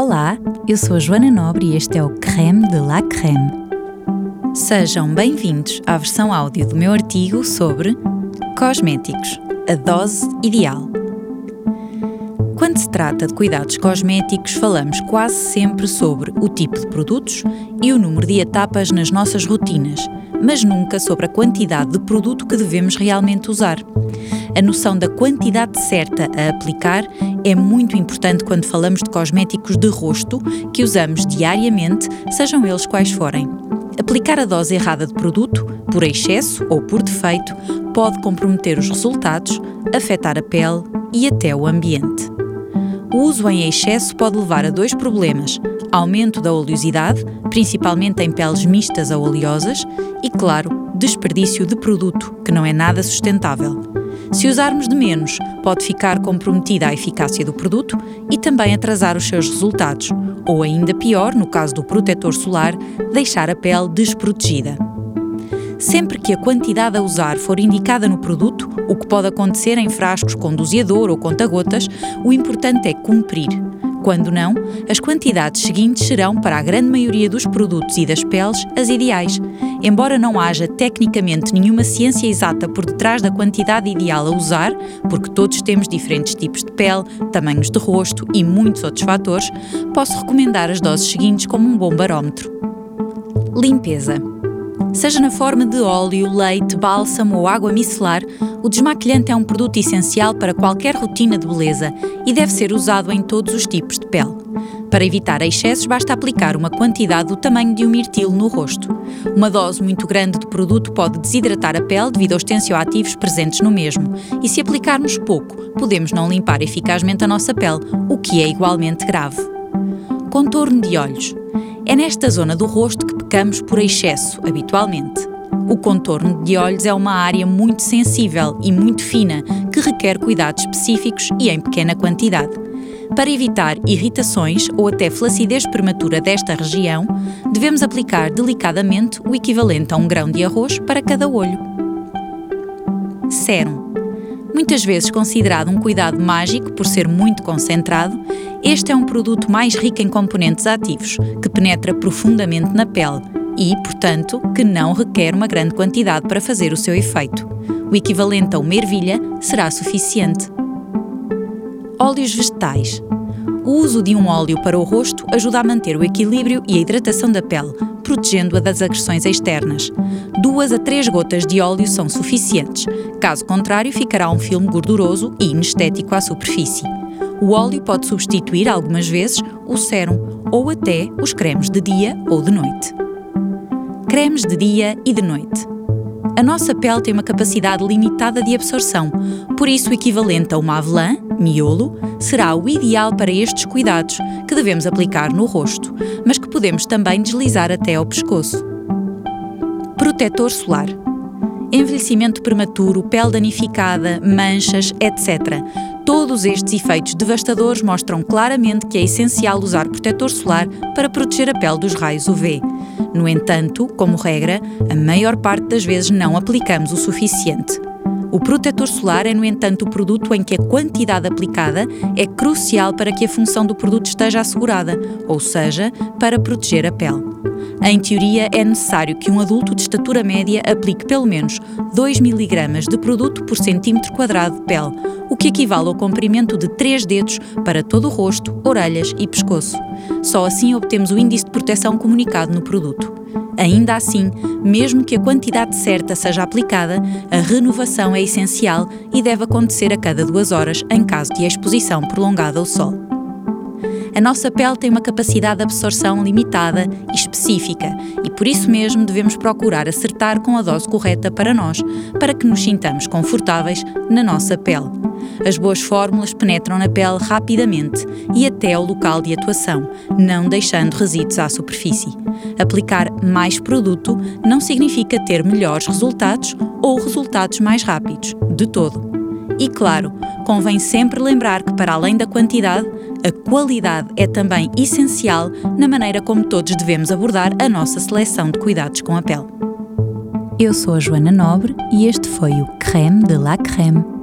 Olá, eu sou a Joana Nobre e este é o Creme de la Creme. Sejam bem-vindos à versão áudio do meu artigo sobre Cosméticos, a dose ideal. Quando se trata de cuidados cosméticos, falamos quase sempre sobre o tipo de produtos e o número de etapas nas nossas rotinas, mas nunca sobre a quantidade de produto que devemos realmente usar. A noção da quantidade certa a aplicar é muito importante quando falamos de cosméticos de rosto que usamos diariamente, sejam eles quais forem. Aplicar a dose errada de produto, por excesso ou por defeito, pode comprometer os resultados, afetar a pele e até o ambiente. O uso em excesso pode levar a dois problemas: aumento da oleosidade, principalmente em peles mistas a oleosas, e, claro, desperdício de produto, que não é nada sustentável. Se usarmos de menos, pode ficar comprometida a eficácia do produto e também atrasar os seus resultados, ou ainda pior, no caso do protetor solar, deixar a pele desprotegida. Sempre que a quantidade a usar for indicada no produto, o que pode acontecer em frascos com doseador ou conta-gotas, o importante é cumprir. Quando não, as quantidades seguintes serão, para a grande maioria dos produtos e das peles, as ideais. Embora não haja tecnicamente nenhuma ciência exata por detrás da quantidade ideal a usar, porque todos temos diferentes tipos de pele, tamanhos de rosto e muitos outros fatores, posso recomendar as doses seguintes como um bom barómetro. Limpeza. Seja na forma de óleo, leite, bálsamo ou água micelar, o desmaquilhante é um produto essencial para qualquer rotina de beleza e deve ser usado em todos os tipos pele. Para evitar excessos, basta aplicar uma quantidade do tamanho de um mirtilo no rosto. Uma dose muito grande de produto pode desidratar a pele devido aos tensioativos presentes no mesmo, e se aplicarmos pouco, podemos não limpar eficazmente a nossa pele, o que é igualmente grave. Contorno de olhos. É nesta zona do rosto que pecamos por excesso, habitualmente. O contorno de olhos é uma área muito sensível e muito fina que requer cuidados específicos e em pequena quantidade. Para evitar irritações ou até flacidez prematura desta região, devemos aplicar delicadamente o equivalente a um grão de arroz para cada olho. Sérum muitas vezes considerado um cuidado mágico por ser muito concentrado, este é um produto mais rico em componentes ativos, que penetra profundamente na pele e, portanto, que não requer uma grande quantidade para fazer o seu efeito. O equivalente a uma ervilha será suficiente. Óleos vegetais. O uso de um óleo para o rosto ajuda a manter o equilíbrio e a hidratação da pele, protegendo-a das agressões externas. Duas a três gotas de óleo são suficientes, caso contrário, ficará um filme gorduroso e inestético à superfície. O óleo pode substituir algumas vezes o sérum ou até os cremes de dia ou de noite. Cremes de dia e de noite. A nossa pele tem uma capacidade limitada de absorção, por isso o equivalente a uma avelã, miolo, será o ideal para estes cuidados, que devemos aplicar no rosto, mas que podemos também deslizar até ao pescoço. Protetor solar. Envelhecimento prematuro, pele danificada, manchas, etc. Todos estes efeitos devastadores mostram claramente que é essencial usar protetor solar para proteger a pele dos raios UV. No entanto, como regra, a maior parte das vezes não aplicamos o suficiente. O protetor solar é, no entanto, o produto em que a quantidade aplicada é crucial para que a função do produto esteja assegurada, ou seja, para proteger a pele. Em teoria, é necessário que um adulto de estatura média aplique pelo menos 2 mg de produto por centímetro quadrado de pele, o que equivale ao comprimento de 3 dedos para todo o rosto, orelhas e pescoço. Só assim obtemos o índice de proteção comunicado no produto. Ainda assim, mesmo que a quantidade certa seja aplicada, a renovação é essencial e deve acontecer a cada duas horas em caso de exposição prolongada ao sol. A nossa pele tem uma capacidade de absorção limitada e específica e por isso mesmo devemos procurar acertar com a dose correta para nós, para que nos sintamos confortáveis na nossa pele. As boas fórmulas penetram na pele rapidamente e até ao local de atuação, não deixando resíduos à superfície. Aplicar mais produto não significa ter melhores resultados ou resultados mais rápidos, de todo. E claro, convém sempre lembrar que, para além da quantidade, a qualidade é também essencial na maneira como todos devemos abordar a nossa seleção de cuidados com a pele. Eu sou a Joana Nobre e este foi o Creme de la Creme